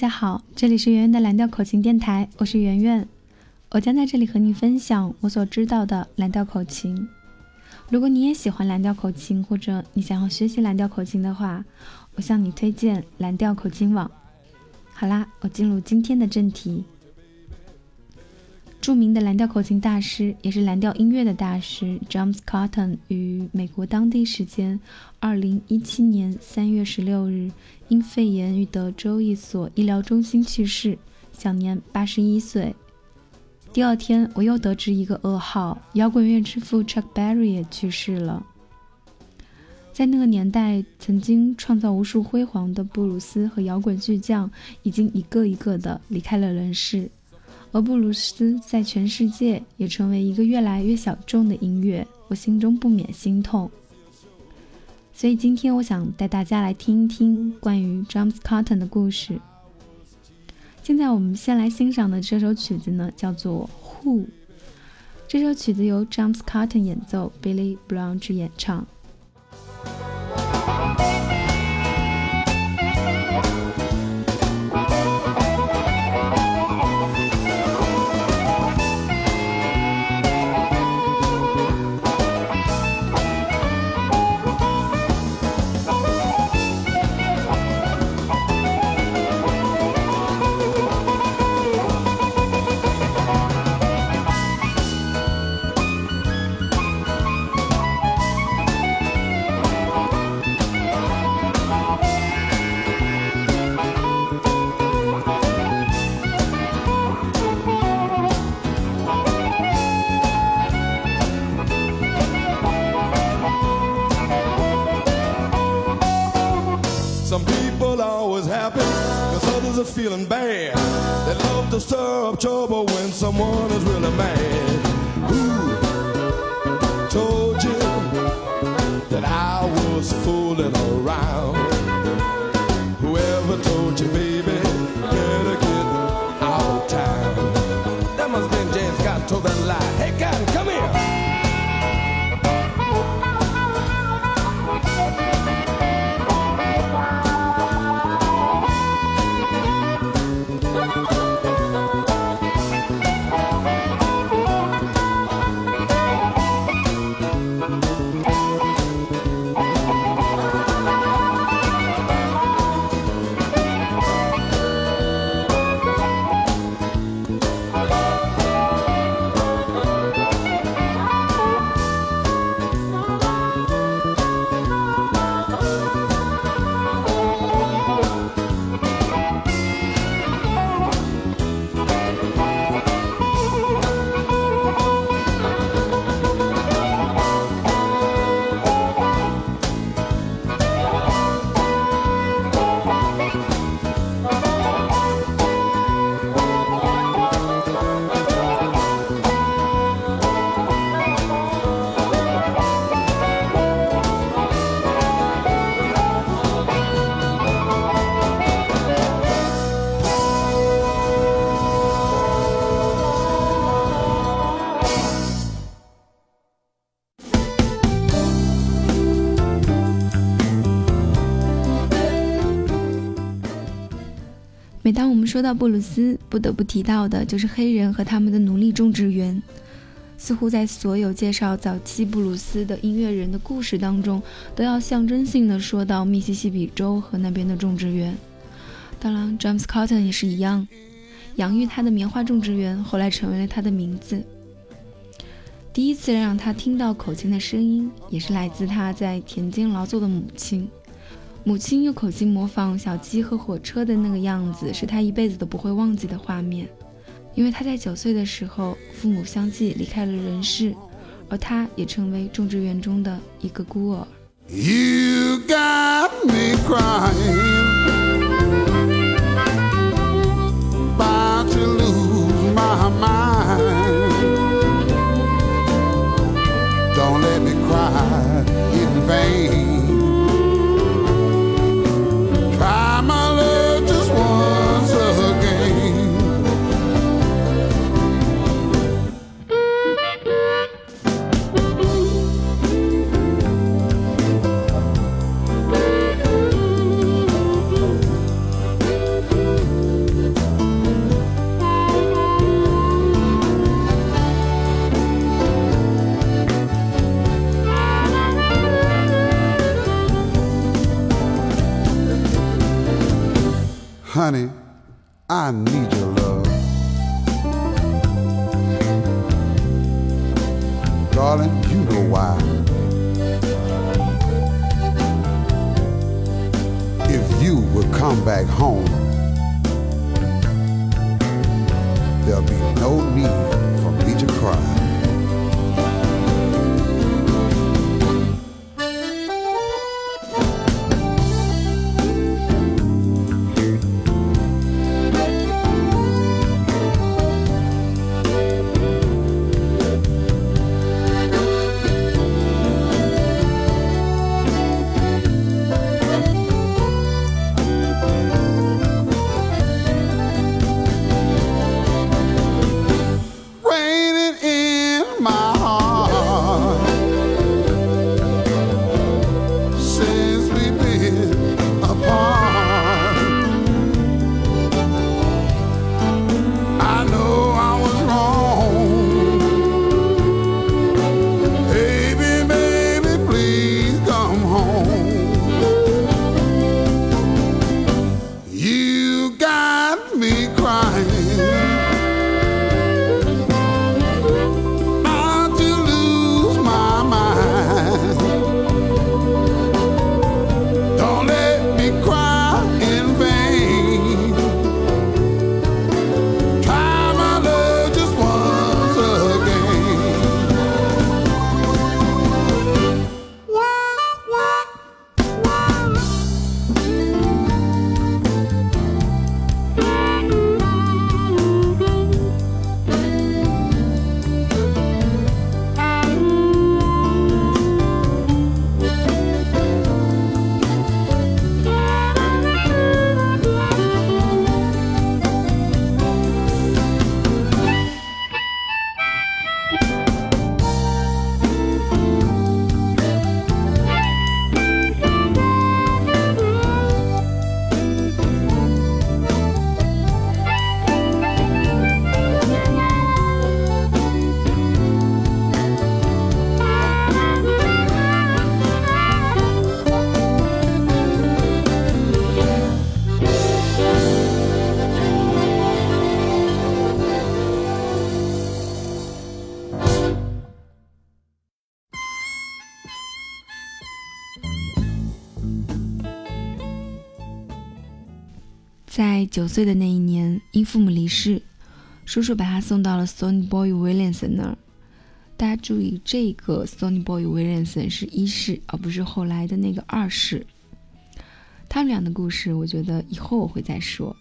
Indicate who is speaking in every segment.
Speaker 1: 大家好，这里是圆圆的蓝调口琴电台，我是圆圆，我将在这里和你分享我所知道的蓝调口琴。如果你也喜欢蓝调口琴，或者你想要学习蓝调口琴的话，我向你推荐蓝调口琴网。好啦，我进入今天的正题。著名的蓝调口琴大师，也是蓝调音乐的大师 James Cotton 于美国当地时间2017年3月16日因肺炎于德州一所医疗中心去世，享年81岁。第二天，我又得知一个噩耗：摇滚乐之父 Chuck Berry 也去世了。在那个年代，曾经创造无数辉煌的布鲁斯和摇滚巨匠，已经一个一个的离开了人世。而布鲁斯在全世界也成为一个越来越小众的音乐，我心中不免心痛。所以今天我想带大家来听一听关于 James Cotton 的故事。现在我们先来欣赏的这首曲子呢，叫做《Who》。这首曲子由 James Cotton 演奏，Billy Branch 演唱。mucho 当我们说到布鲁斯，不得不提到的就是黑人和他们的奴隶种植园。似乎在所有介绍早期布鲁斯的音乐人的故事当中，都要象征性的说到密西西比州和那边的种植园。当然，James Cotton 也是一样，养育他的棉花种植园后来成为了他的名字。第一次让他听到口琴的声音，也是来自他在田间劳作的母亲。母亲用口琴模仿小鸡和火车的那个样子，是他一辈子都不会忘记的画面。因为他在九岁的时候，父母相继离开了人世，而他也成为种植园中的一个孤儿。
Speaker 2: You got me crying. About to lose my mind. Don't let me cry in vain.
Speaker 1: 九岁的那一年，因父母离世，叔叔把他送到了 Sony Boy Williamson 那儿。大家注意，这个 Sony Boy Williamson 是一世，而不是后来的那个二世。他们俩的故事，我觉得以后我会再说。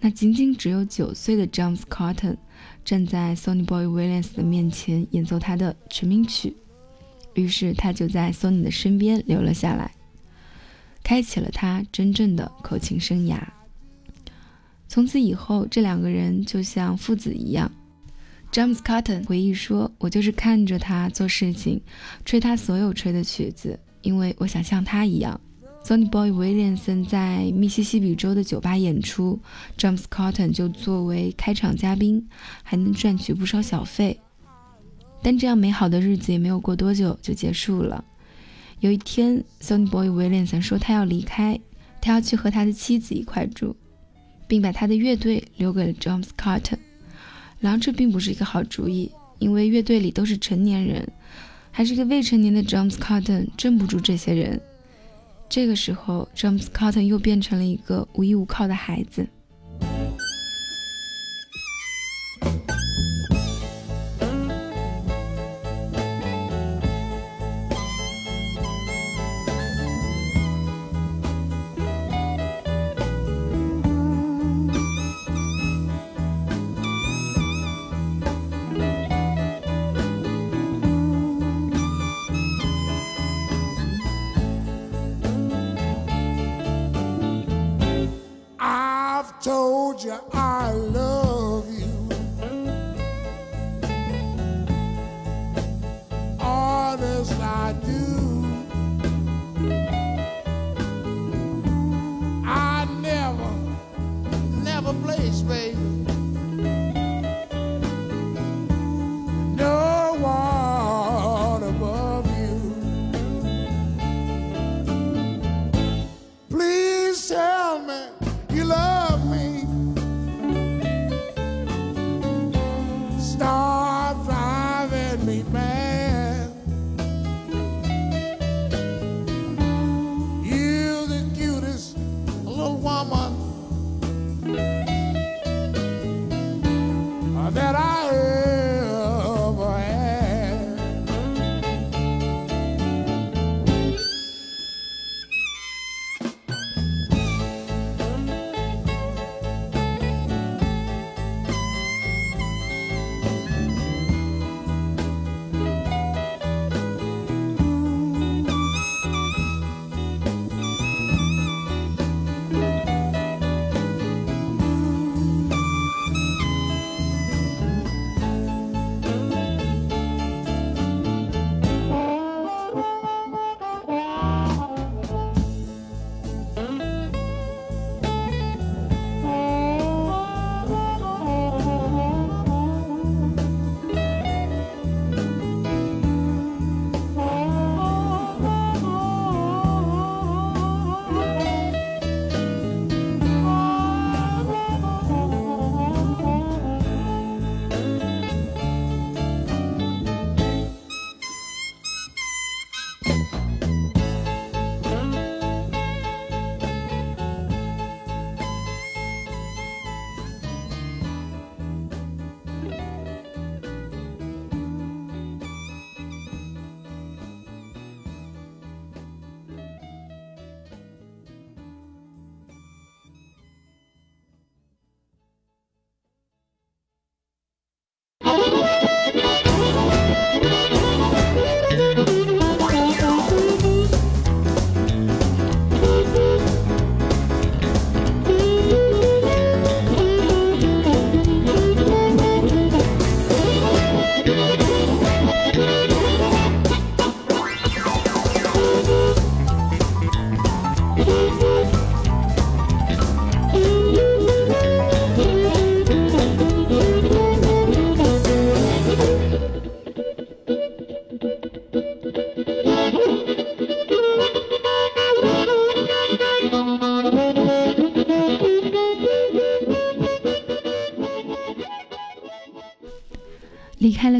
Speaker 1: 那仅仅只有九岁的 James Cotton 站在 Sony Boy Williams 的面前演奏他的成名曲，于是他就在 Sony 的身边留了下来。开启了他真正的口琴生涯。从此以后，这两个人就像父子一样。詹姆斯·卡顿回忆说：“我就是看着他做事情，吹他所有吹的曲子，因为我想像他一样。” Sonny Boy Williamson 在密西西比州的酒吧演出，詹姆斯·卡顿就作为开场嘉宾，还能赚取不少小费。但这样美好的日子也没有过多久就结束了。有一天，Sony Boy Williams 说他要离开，他要去和他的妻子一块住，并把他的乐队留给了 James Carter。然而这并不是一个好主意，因为乐队里都是成年人，还是个未成年的 James Carter 镇不住这些人。这个时候，James Carter 又变成了一个无依无靠的孩子。
Speaker 3: Told you I love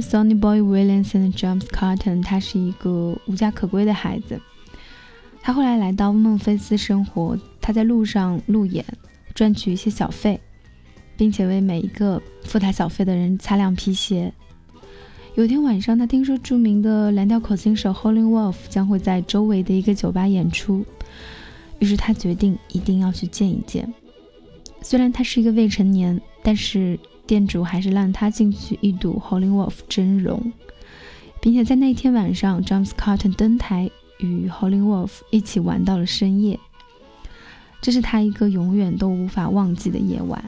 Speaker 1: Sonny Boy Williams 和 James Cotton，他是一个无家可归的孩子。他后来来到孟菲斯生活，他在路上路演，赚取一些小费，并且为每一个付他小费的人擦亮皮鞋。有天晚上，他听说著名的蓝调口琴手 Holly Wolf 将会在周围的一个酒吧演出，于是他决定一定要去见一见。虽然他是一个未成年，但是。店主还是让他进去一睹 Holly Wolf 真容，并且在那天晚上，James Cotton 登台与 Holly Wolf 一起玩到了深夜。这是他一个永远都无法忘记的夜晚。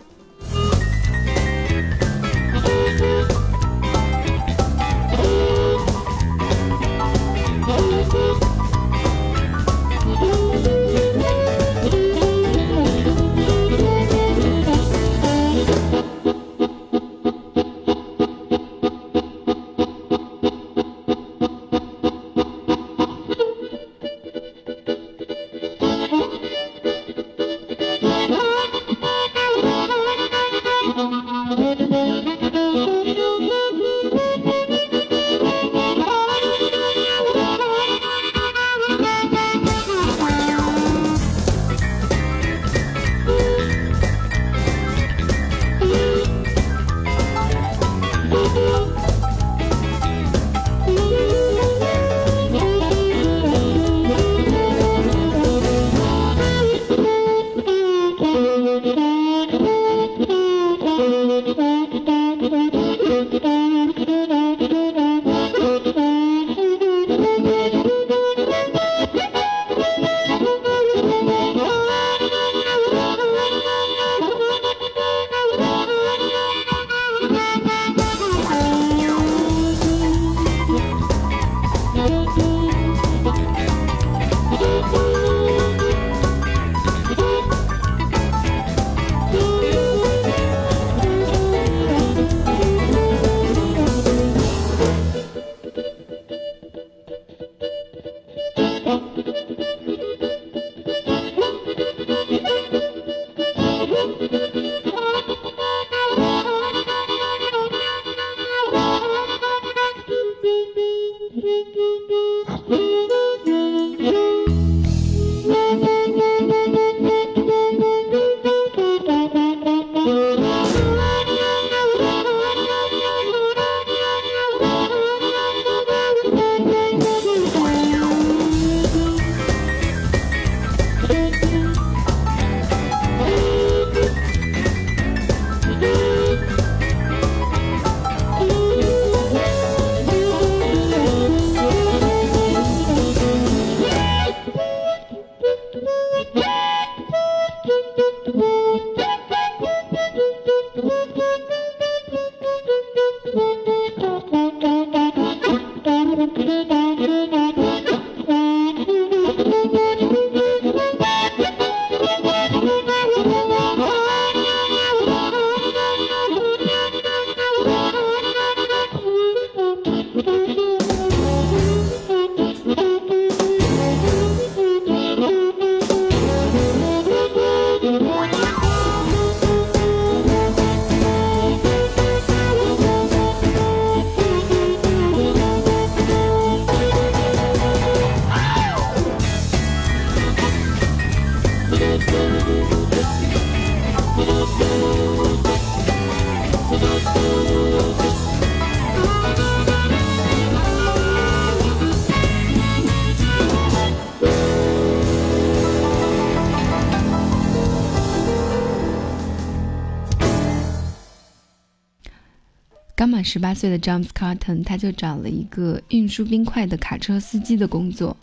Speaker 1: 十八岁的 James Cotton，他就找了一个运输冰块的卡车司机的工作，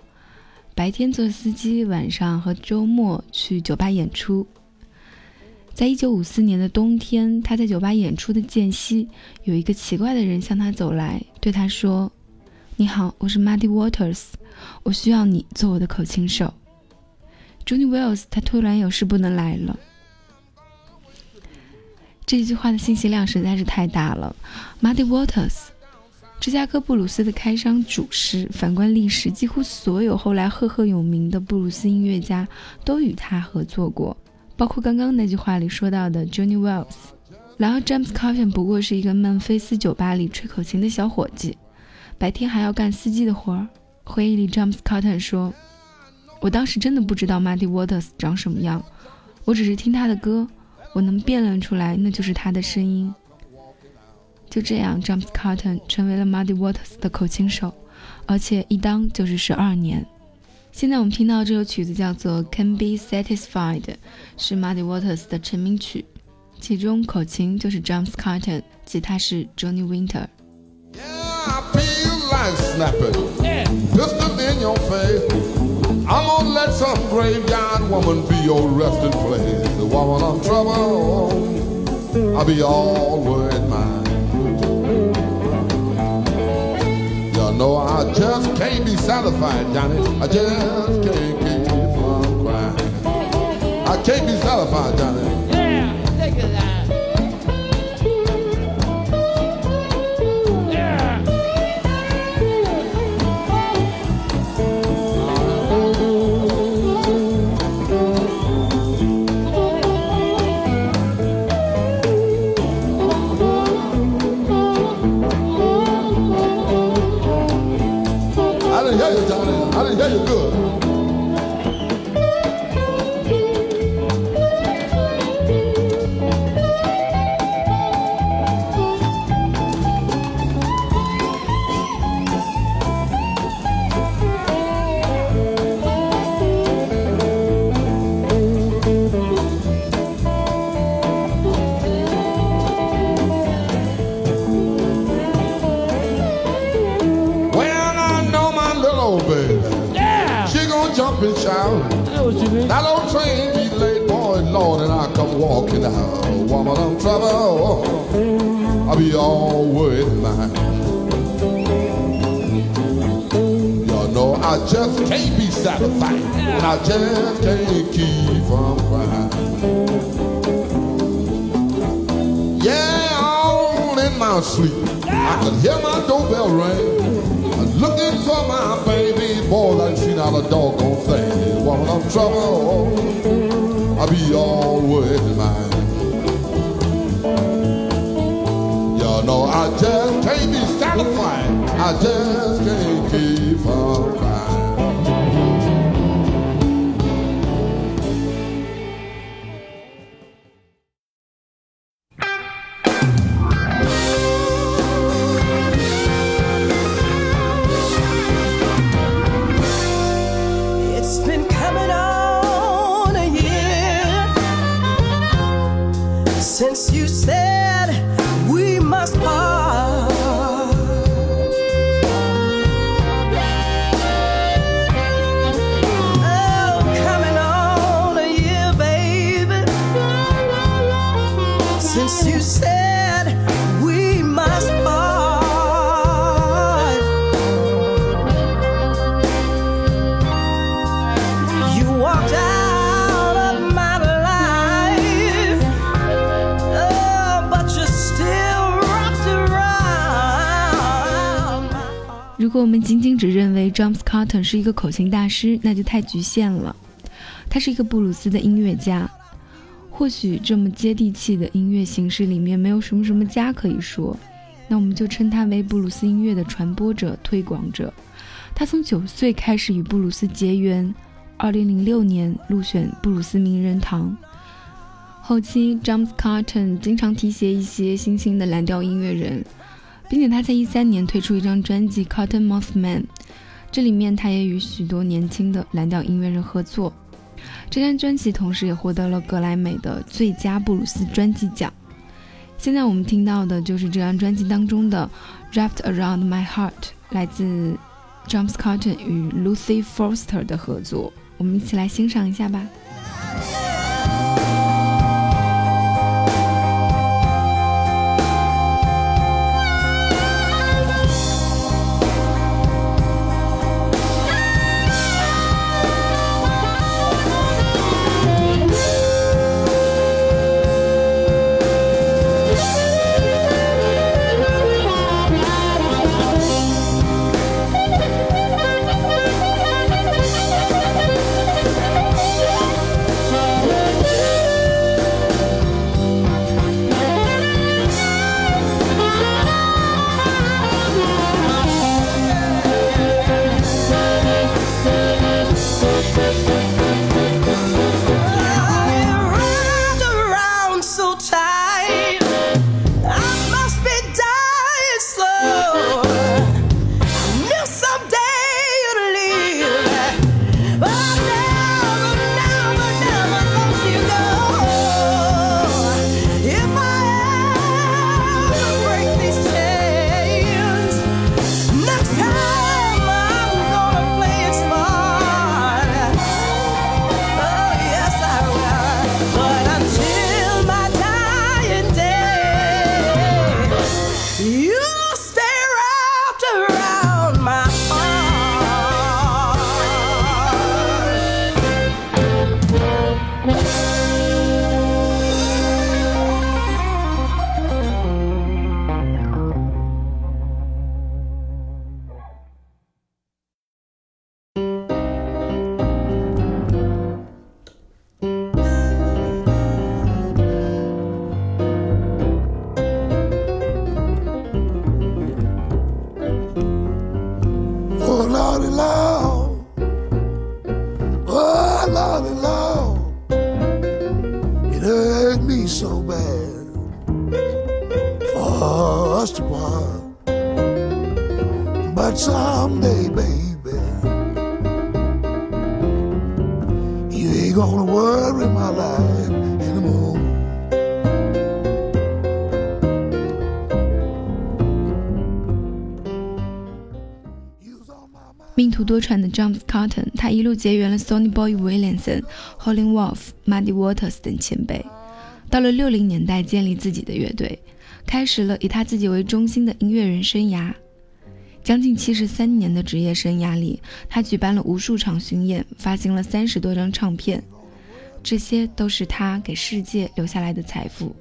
Speaker 1: 白天做司机，晚上和周末去酒吧演出。在一九五四年的冬天，他在酒吧演出的间隙，有一个奇怪的人向他走来，对他说：“你好，我是 Muddy Waters，我需要你做我的口琴手。” Johnny Wells 他突然有事不能来了。这句话的信息量实在是太大了。Muddy Waters，芝加哥布鲁斯的开山祖师，反观历史，几乎所有后来赫赫有名的布鲁斯音乐家都与他合作过。包括刚刚那句话里说到的 Johnny Wells，然而，James Cotton 不过是一个孟菲斯酒吧里吹口琴的小伙计，白天还要干司机的活儿。回忆里，James Cotton 说：“我当时真的不知道 Muddy Waters 长什么样，我只是听他的歌，我能辨认出来那就是他的声音。”就这样，James Cotton 成为了 Muddy Waters 的口琴手，而且一当就是十二年。现在我们听到这首曲子叫做《Can Be Satisfied》，是 Muddy Waters 的成名曲。其中口琴就是 James Cotton，吉他是 Johnny Winter。
Speaker 4: Yeah, I feel like snapping. yeah. I'm gonna let some graveyard woman be your resting place. The woman I'm trouble, I'll be all worried mine. You know I just can't be satisfied, Johnny. I just can't keep from crying. I can't be satisfied, Johnny.
Speaker 5: Yeah, take it out.
Speaker 4: Didn't hear you, Johnny. I didn't hear you good. Sleep. I could hear my doorbell ring. I'm looking for my baby. Boy, I ain't seen out a doggone thing. Woman, I'm trouble. I'll be all worried mine. You know, I just can't be satisfied. I just
Speaker 1: James Cotton 是一个口琴大师，那就太局限了。他是一个布鲁斯的音乐家。或许这么接地气的音乐形式里面没有什么什么家可以说，那我们就称他为布鲁斯音乐的传播者、推广者。他从九岁开始与布鲁斯结缘，二零零六年入选布鲁斯名人堂。后期，James Cotton 经常提携一些新兴的蓝调音乐人，并且他在一三年推出一张专辑《Cotton Mouth Man》，这里面他也与许多年轻的蓝调音乐人合作。这张专辑同时也获得了格莱美的最佳布鲁斯专辑奖。现在我们听到的就是这张专辑当中的《Wrapped Around My Heart》，来自 James Cotton 与 Lucy Foster 的合作。我们一起来欣赏一下吧。
Speaker 6: You
Speaker 7: gonna worry my life anymore. You's on my mind.
Speaker 1: 命途多舛的 James Cotton，他一路结缘了 Sonny Boy Williamson、Howlin' Wolf、Muddy Waters 等前辈。到了六零年代，建立自己的乐队，开始了以他自己为中心的音乐人生涯。将近七十三年的职业生涯里，他举办了无数场巡演，发行了三十多张唱片，这些都是他给世界留下来的财富。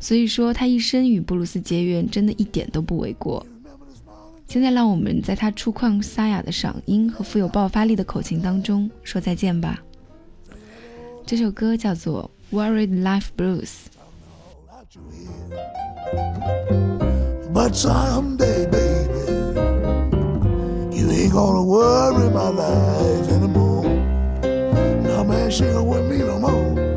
Speaker 1: 所以说，他一生与布鲁斯结缘，真的一点都不为过。现在，让我们在他粗犷沙哑的嗓音和富有爆发力的口琴当中说再见吧。这首歌叫做《Worried Life Blues》。
Speaker 7: But someday, baby, gonna worry my life anymore. No man, she ain't with me no more.